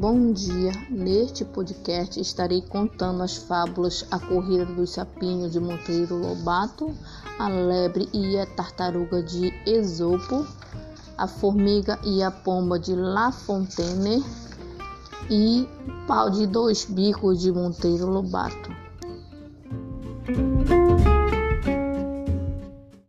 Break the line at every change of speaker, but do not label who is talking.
Bom dia! Neste podcast estarei contando as fábulas A Corrida dos Sapinhos de Monteiro Lobato, A Lebre e a Tartaruga de Esopo, A Formiga e a Pomba de La Fontaine e Pau de Dois Bicos de Monteiro Lobato.